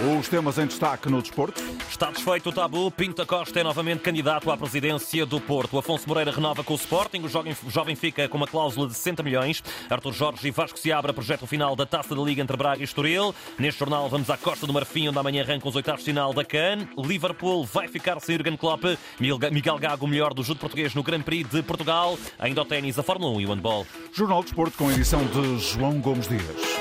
Os temas em destaque no desporto. Está desfeito o tabu. Pinta Costa é novamente candidato à presidência do Porto. Afonso Moreira renova com o Sporting. O jovem, jovem fica com uma cláusula de 60 milhões. Arthur Jorge e Vasco Seabra projetam o final da Taça da Liga entre Braga e Estoril. Neste jornal vamos à Costa do Marfim, onde amanhã arrancam os oitavos de final da CAN. Liverpool vai ficar sem Jurgen Klopp. Miguel Gago, o melhor do judo português no Grand Prix de Portugal. Ainda o ténis, a Fórmula 1 e o handball. Jornal de Desporto com edição de João Gomes Dias.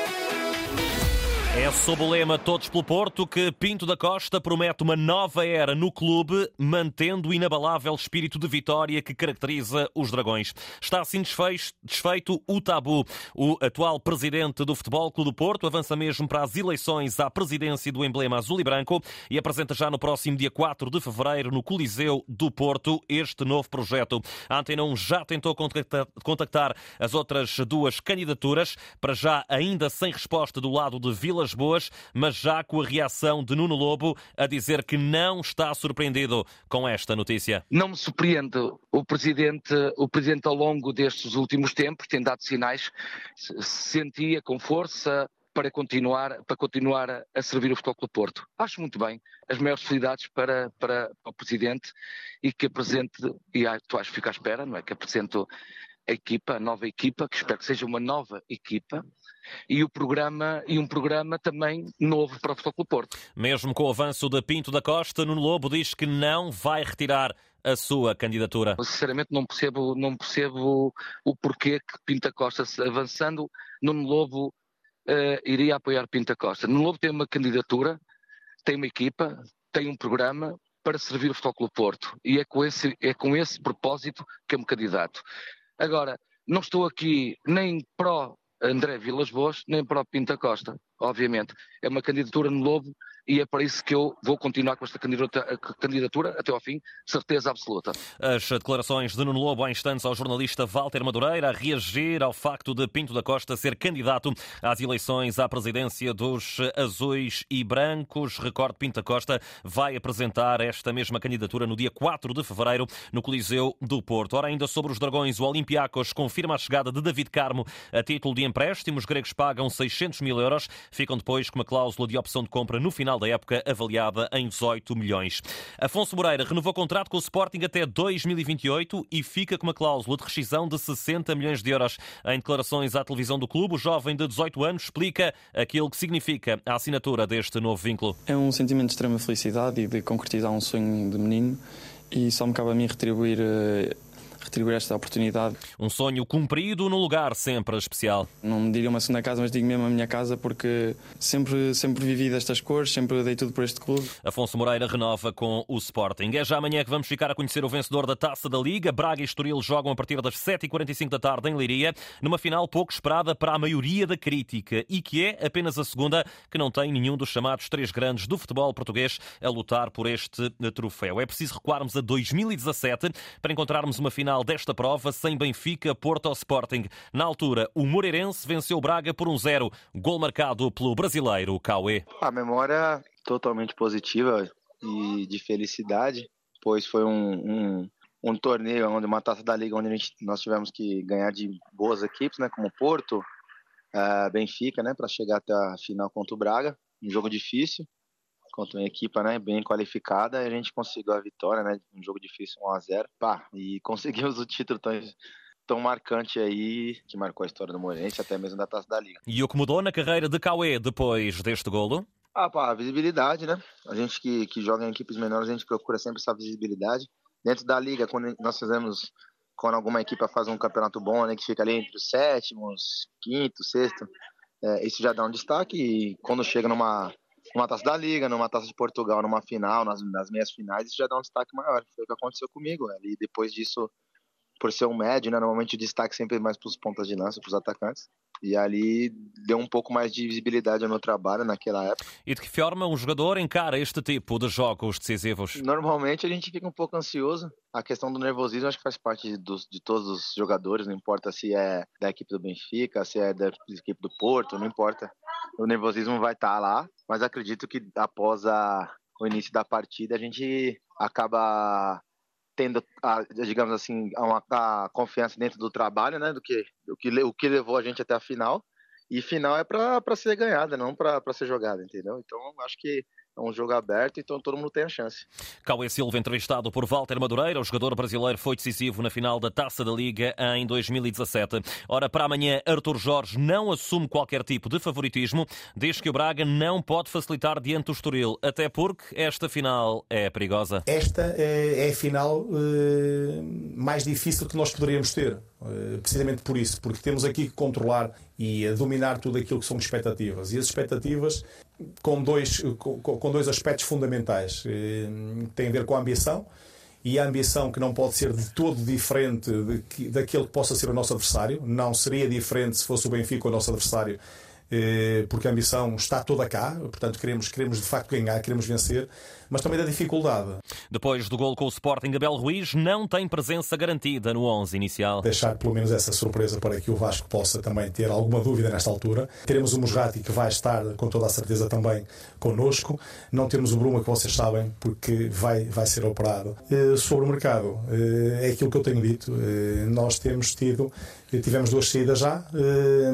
É sob o lema Todos pelo Porto que Pinto da Costa promete uma nova era no clube, mantendo o inabalável espírito de vitória que caracteriza os Dragões. Está assim desfeito o tabu. O atual presidente do Futebol Clube do Porto avança mesmo para as eleições à presidência do emblema azul e branco e apresenta já no próximo dia 4 de fevereiro no Coliseu do Porto este novo projeto. A Antena 1 já tentou contactar as outras duas candidaturas, para já ainda sem resposta do lado de Vila Boas, mas já com a reação de Nuno Lobo a dizer que não está surpreendido com esta notícia. Não me surpreende. O presidente, o presidente ao longo destes últimos tempos tem dado sinais, sentia com força para continuar, para continuar a servir o Futebol Clube Porto. Acho muito bem. As maiores felicidades para, para, para o Presidente e que apresente, e tu acho que fica à espera, não é? Que apresente equipa, a nova equipa, que espero que seja uma nova equipa, e o programa e um programa também novo para o Futebol Porto. Mesmo com o avanço de Pinto da Costa, Nuno Lobo diz que não vai retirar a sua candidatura. Sinceramente não percebo, não percebo o porquê que Pinto da Costa avançando, Nuno Lobo uh, iria apoiar Pinto da Costa. Nuno Lobo tem uma candidatura, tem uma equipa, tem um programa para servir o Futebol Porto e é com esse, é com esse propósito que é um candidato. Agora, não estou aqui nem pró André Vilas Boas, nem pró Pinta Costa, obviamente. É uma candidatura no Lobo e é para isso que eu vou continuar com esta candidatura até ao fim, certeza absoluta. As declarações de Nuno Lobo há instantes ao jornalista Walter Madureira a reagir ao facto de Pinto da Costa ser candidato às eleições à presidência dos azuis e brancos. Recorde Pinto da Costa vai apresentar esta mesma candidatura no dia 4 de fevereiro no Coliseu do Porto. Ora, ainda sobre os dragões, o Olympiacos confirma a chegada de David Carmo a título de empréstimo. Os gregos pagam 600 mil euros, ficam depois com uma cláusula de opção de compra no final da época avaliada em 18 milhões. Afonso Moreira renovou contrato com o Sporting até 2028 e fica com uma cláusula de rescisão de 60 milhões de euros. Em declarações à televisão do clube, o jovem de 18 anos explica aquilo que significa a assinatura deste novo vínculo. É um sentimento de extrema felicidade e de concretizar um sonho de menino e só me cabe a mim retribuir eh, retribuir esta oportunidade. Um sonho cumprido num lugar sempre especial. Não me diria uma segunda casa, mas digo mesmo a minha casa porque sempre, sempre vivi destas cores, sempre dei tudo por este clube. Afonso Moreira renova com o Sporting. É já amanhã que vamos ficar a conhecer o vencedor da Taça da Liga. Braga e Estoril jogam a partir das 7h45 da tarde em Leiria, numa final pouco esperada para a maioria da crítica e que é apenas a segunda que não tem nenhum dos chamados três grandes do futebol português a lutar por este troféu. É preciso recuarmos a 2017 para encontrarmos uma final final desta prova sem Benfica, Porto ou Sporting. Na altura, o Moreirense venceu Braga por um zero. Gol marcado pelo brasileiro Cauê. A memória totalmente positiva e de felicidade, pois foi um, um, um torneio, onde uma taça da liga onde gente, nós tivemos que ganhar de boas equipes, né, como Porto, uh, Benfica, né, para chegar até a final contra o Braga. Um jogo difícil, contra uma equipa né, bem qualificada, a gente conseguiu a vitória, né? Um jogo difícil, 1 a 0 pá, e conseguimos o título tão, tão marcante aí, que marcou a história do Moreirense, até mesmo da Taça da Liga. E o que mudou na carreira de Cauê depois deste golo? Ah, pá, a visibilidade, né? A gente que, que joga em equipes menores, a gente procura sempre essa visibilidade. Dentro da liga, quando nós fizemos, quando alguma equipe faz um campeonato bom, né, que fica ali entre os sétimos, quinto, sexto, é, isso já dá um destaque e quando chega numa numa taça da Liga, numa taça de Portugal, numa final, nas, nas meias finais, isso já dá um destaque maior. Foi o que aconteceu comigo. Né? E depois disso, por ser um médio, né, normalmente o destaque sempre é mais para os pontas de lança, para os atacantes. E ali deu um pouco mais de visibilidade ao meu trabalho naquela época. E de que forma um jogador encara este tipo de jogos decisivos? Normalmente a gente fica um pouco ansioso. A questão do nervosismo acho que faz parte dos, de todos os jogadores, não importa se é da equipe do Benfica, se é da equipe do Porto, não importa o nervosismo vai estar tá lá, mas acredito que após a, o início da partida a gente acaba tendo, a, digamos assim, uma a confiança dentro do trabalho, né, do que, do que o que levou a gente até a final E final é para ser ganhada, não para ser jogada, entendeu? Então acho que é um jogo aberto, então todo mundo tem a chance. Cauê Silva, entrevistado por Walter Madureira, o jogador brasileiro foi decisivo na final da Taça da Liga em 2017. Ora, para amanhã, Artur Jorge não assume qualquer tipo de favoritismo, diz que o Braga não pode facilitar diante do Estoril, até porque esta final é perigosa. Esta é, é a final uh, mais difícil que nós poderíamos ter, uh, precisamente por isso, porque temos aqui que controlar e dominar tudo aquilo que são expectativas. E as expectativas com dois, com, com dois aspectos fundamentais. Eh, tem a ver com a ambição, e a ambição que não pode ser de todo diferente de que, daquele que possa ser o nosso adversário. Não seria diferente se fosse o Benfica o nosso adversário, porque a ambição está toda cá, portanto queremos, queremos de facto ganhar, queremos vencer mas também da dificuldade. Depois do gol com o Sporting, Abel Ruiz não tem presença garantida no 11 inicial. Deixar pelo menos essa surpresa para que o Vasco possa também ter alguma dúvida nesta altura. Teremos o Musrati que vai estar com toda a certeza também connosco. Não temos o Bruma que vocês sabem porque vai, vai ser operado. Eh, sobre o mercado, eh, é aquilo que eu tenho dito. Eh, nós temos tido, tivemos duas saídas já.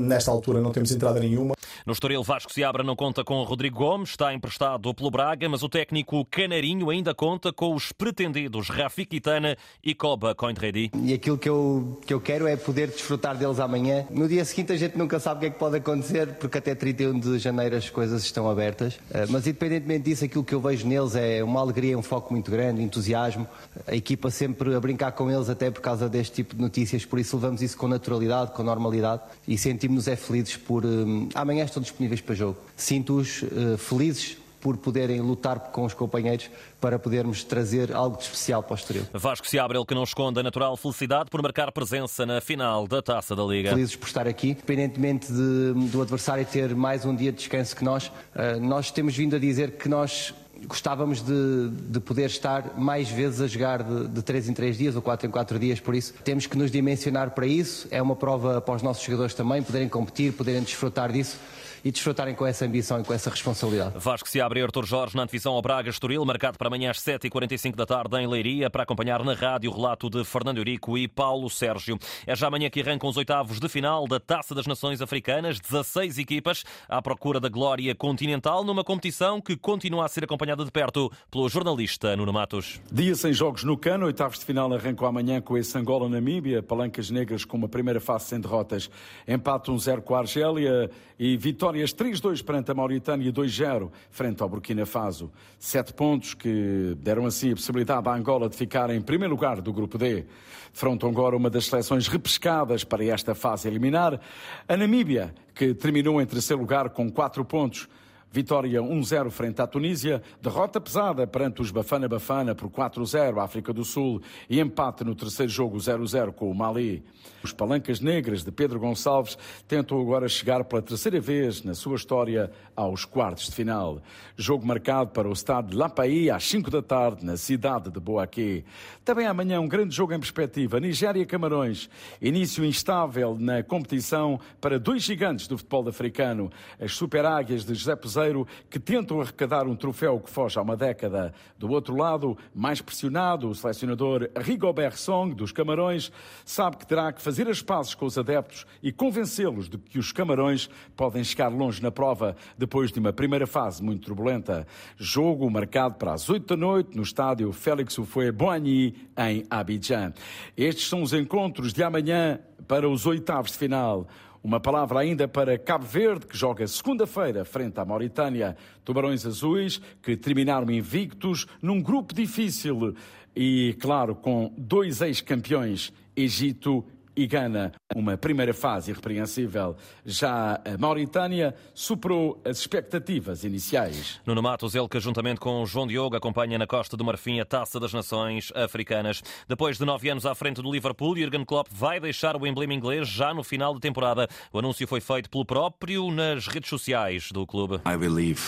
Nesta altura não temos entrada nenhuma. No Estoril, Vasco Seabra não conta com Rodrigo Gomes, está emprestado pelo Braga, mas o técnico Canarinho ainda conta com os pretendidos Rafi Quitana e Koba Cointredi. E aquilo que eu, que eu quero é poder desfrutar deles amanhã. No dia seguinte a gente nunca sabe o que é que pode acontecer, porque até 31 de janeiro as coisas estão abertas. Eh, mas independentemente disso, aquilo que eu vejo neles é uma alegria, um foco muito grande, entusiasmo. A equipa sempre a brincar com eles até por causa deste tipo de notícias, por isso levamos isso com naturalidade, com normalidade e sentimos-nos é felizes por... Eh, amanhã estão disponíveis para jogo. Sinto-os uh, felizes por poderem lutar com os companheiros para podermos trazer algo de especial para o Estoril. Vasco se abre ele que não esconde a natural felicidade por marcar presença na final da Taça da Liga. Felizes por estar aqui, independentemente de, do adversário ter mais um dia de descanso que nós, uh, nós temos vindo a dizer que nós gostávamos de, de, poder estar mais vezes a jogar de, de 3 em 3 dias ou 4 em 4 dias, por isso temos que nos dimensionar para isso. É uma prova para os nossos jogadores também poderem competir, poderem desfrutar disso e desfrutarem com essa ambição e com essa responsabilidade. Vasco se abre Artur Jorge na antevisão ao Braga Estoril, marcado para amanhã às 7h45 da tarde em Leiria, para acompanhar na rádio o relato de Fernando Eurico e Paulo Sérgio. É já amanhã que arrancam os oitavos de final da Taça das Nações Africanas, 16 equipas à procura da glória continental, numa competição que continua a ser acompanhada de perto pelo jornalista Nuno Matos. Dia sem jogos no Cano, oitavos de final arrancam amanhã com esse Angola-Namíbia, palancas negras com uma primeira fase sem derrotas, empate 1-0 com a Argélia e vitórias 3-2 perante a Mauritânia e 2-0 frente ao Burkina Faso. Sete pontos que deram assim a possibilidade à Angola de ficar em primeiro lugar do grupo D. Frontam agora uma das seleções repescadas para esta fase eliminar. A Namíbia, que terminou em terceiro lugar com quatro pontos. Vitória 1-0 frente à Tunísia, derrota pesada perante os Bafana Bafana por 4-0 África do Sul e empate no terceiro jogo 0-0 com o Mali. Os Palancas Negras de Pedro Gonçalves tentam agora chegar pela terceira vez na sua história aos quartos de final. Jogo marcado para o estado de Lapaí às 5 da tarde na cidade de Boaquê. Também amanhã um grande jogo em perspectiva, Nigéria-Camarões. Início instável na competição para dois gigantes do futebol africano, as Super Águias de José Peseiro, que tentam arrecadar um troféu que foge há uma década. Do outro lado, mais pressionado, o selecionador Rigobert Song dos Camarões sabe que terá que fazer as pazes com os adeptos e convencê-los de que os Camarões podem chegar longe na prova depois de uma primeira fase muito turbulenta. Jogo marcado para as 8 da noite no estádio Félix Houphouët-Boigny, em Abidjan. Estes são os encontros de amanhã para os oitavos de final. Uma palavra ainda para Cabo Verde, que joga segunda-feira frente à Mauritânia. Tubarões Azuis, que terminaram invictos num grupo difícil e, claro, com dois ex-campeões, Egito e Gana. Uma primeira fase irrepreensível. Já a Mauritânia superou as expectativas iniciais. Nuno Matos, ele que juntamente com João Diogo acompanha na Costa do Marfim a Taça das Nações Africanas. Depois de nove anos à frente do Liverpool, Jurgen Klopp vai deixar o emblema inglês já no final da temporada. O anúncio foi feito pelo próprio nas redes sociais do clube. I will leave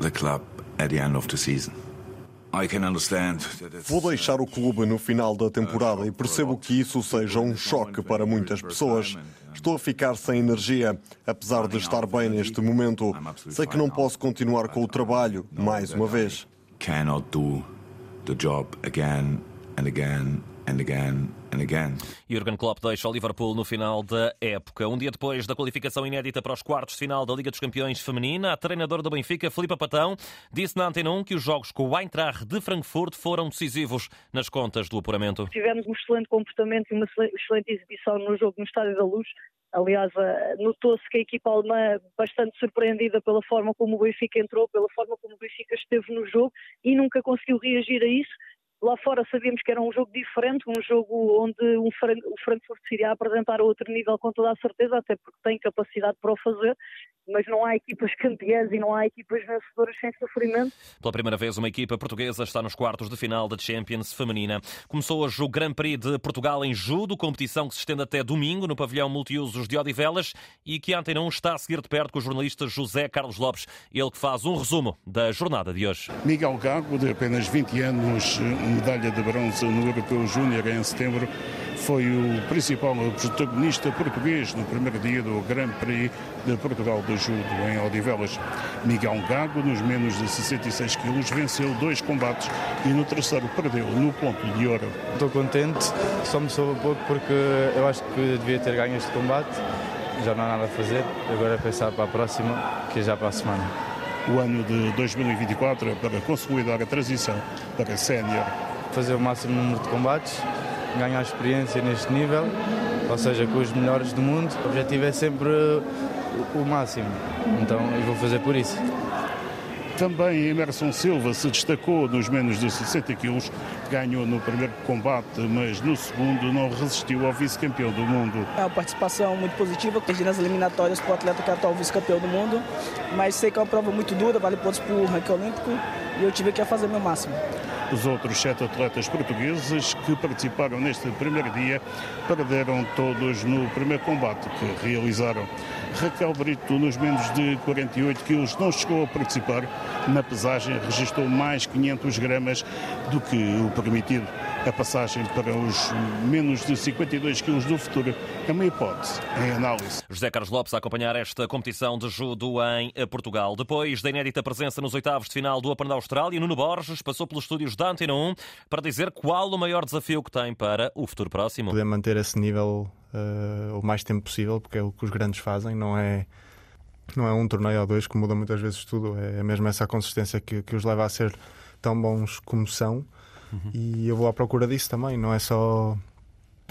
the club at the end of the season. Vou deixar o clube no final da temporada e percebo que isso seja um choque para muitas pessoas. Estou a ficar sem energia, apesar de estar bem neste momento. Sei que não posso continuar com o trabalho mais uma vez. Cannot do the job again and again and again Jurgen Klopp deixa o Liverpool no final da época. Um dia depois da qualificação inédita para os quartos de final da Liga dos Campeões Feminina, a treinadora do Benfica, Filipe Patão, disse na Antena 1 que os jogos com o Eintracht de Frankfurt foram decisivos nas contas do apuramento. Tivemos um excelente comportamento e uma excelente exibição no jogo no Estádio da Luz. Aliás, eh, notou-se que a equipa alemã, bastante surpreendida pela forma como o Benfica entrou, pela forma como o Benfica esteve no jogo e nunca conseguiu reagir a isso. Lá fora sabíamos que era um jogo diferente, um jogo onde o Frankfurt se iria apresentar a outro nível com toda a certeza, até porque tem capacidade para o fazer, mas não há equipas campeãs e não há equipas vencedoras sem sofrimento. Pela primeira vez, uma equipa portuguesa está nos quartos de final da Champions feminina. Começou hoje o Grand Prix de Portugal em judo, competição que se estende até domingo no pavilhão multiusos de Odivelas e que ontem não está a seguir de perto com o jornalista José Carlos Lopes, ele que faz um resumo da jornada de hoje. Miguel Gago, de apenas 20 anos, medalha de bronze no Europeu Júnior em setembro, foi o principal protagonista português no primeiro dia do Grand Prix de Portugal de Judo em Odivelas. Miguel Gago, nos menos de 66 quilos, venceu dois combates e no terceiro perdeu no ponto de ouro. Estou contente, só me soube pouco porque eu acho que devia ter ganho este combate. Já não há nada a fazer, agora é pensar para a próxima, que é já para a semana o ano de 2024 para consolidar a transição para sénior fazer o máximo número de combates, ganhar experiência neste nível, ou seja, com os melhores do mundo. O objetivo é sempre o máximo, então eu vou fazer por isso. Também Emerson Silva se destacou nos menos de 60 quilos, ganhou no primeiro combate, mas no segundo não resistiu ao vice-campeão do mundo. É uma participação muito positiva, perdi nas eliminatórias para o atleta que é atual vice-campeão do mundo, mas sei que é uma prova muito dura, vale pontos para o ranking olímpico e eu tive que fazer meu máximo. Os outros sete atletas portugueses que participaram neste primeiro dia perderam todos no primeiro combate que realizaram. Raquel Brito, nos menos de 48 quilos, não chegou a participar. Na pesagem, registrou mais 500 gramas do que o permitido. A passagem para os menos de 52 quilos do futuro é uma hipótese em análise. José Carlos Lopes a acompanhar esta competição de judo em Portugal. Depois da inédita presença nos oitavos de final do Open da Austrália, Nuno Borges passou pelos estúdios da Antena 1 para dizer qual o maior desafio que tem para o futuro próximo. Poder manter esse nível uh, o mais tempo possível, porque é o que os grandes fazem, não é não é um torneio ou dois que muda muitas vezes tudo, é mesmo essa consistência que, que os leva a ser tão bons como são. Uhum. E eu vou à procura disso também, não é só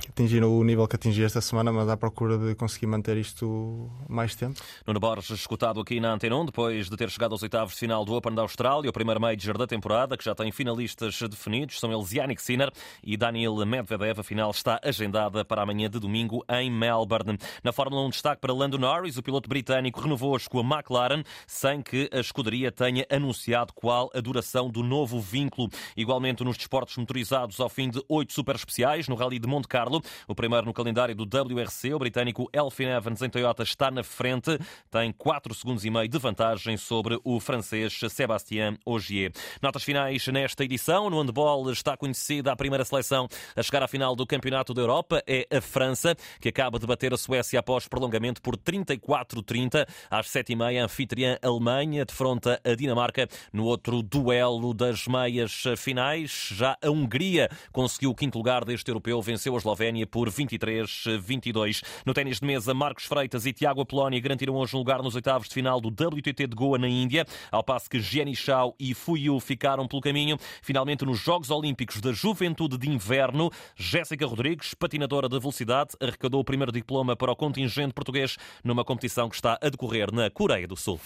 atingir o nível que atingi esta semana, mas à procura de conseguir manter isto mais tempo. Nuno Borges, escutado aqui na Antena 1, depois de ter chegado aos oitavos de final do Open da Austrália, o primeiro Major da temporada, que já tem finalistas definidos, são eles Yannick Sinner e Daniel Medvedev. A final está agendada para amanhã de domingo em Melbourne. Na Fórmula 1, destaque para Lando Norris, o piloto britânico renovou hoje com a McLaren, sem que a escuderia tenha anunciado qual a duração do novo vínculo. Igualmente nos desportos motorizados, ao fim de oito super especiais, no Rally de Monte Carlo, o primeiro no calendário do WRC, o britânico Elfin Evans em Toyota está na frente, tem 4 segundos e meio de vantagem sobre o francês Sébastien Ogier. Notas finais nesta edição. No handball está conhecida a primeira seleção a chegar à final do Campeonato da Europa. É a França, que acaba de bater a Suécia após prolongamento por 34-30. Às 7h30, a anfitriã Alemanha defronta a Dinamarca no outro duelo das meias finais. Já a Hungria conseguiu o quinto lugar deste europeu, venceu a Eslovénia Eslovénia por 23-22. No ténis de mesa, Marcos Freitas e Tiago Apolónia garantiram hoje um lugar nos oitavos de final do WTT de Goa na Índia, ao passo que Jenny Shao e Fuyu ficaram pelo caminho. Finalmente, nos Jogos Olímpicos da Juventude de Inverno, Jéssica Rodrigues, patinadora de velocidade, arrecadou o primeiro diploma para o contingente português numa competição que está a decorrer na Coreia do Sul.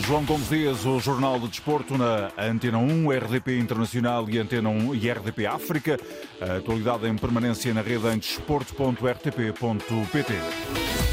João Gomes Dias, o Jornal do Desporto na Antena 1, RDP Internacional e Antena 1 e RDP África. A atualidade em permanência na rede em desporto.rtp.pt.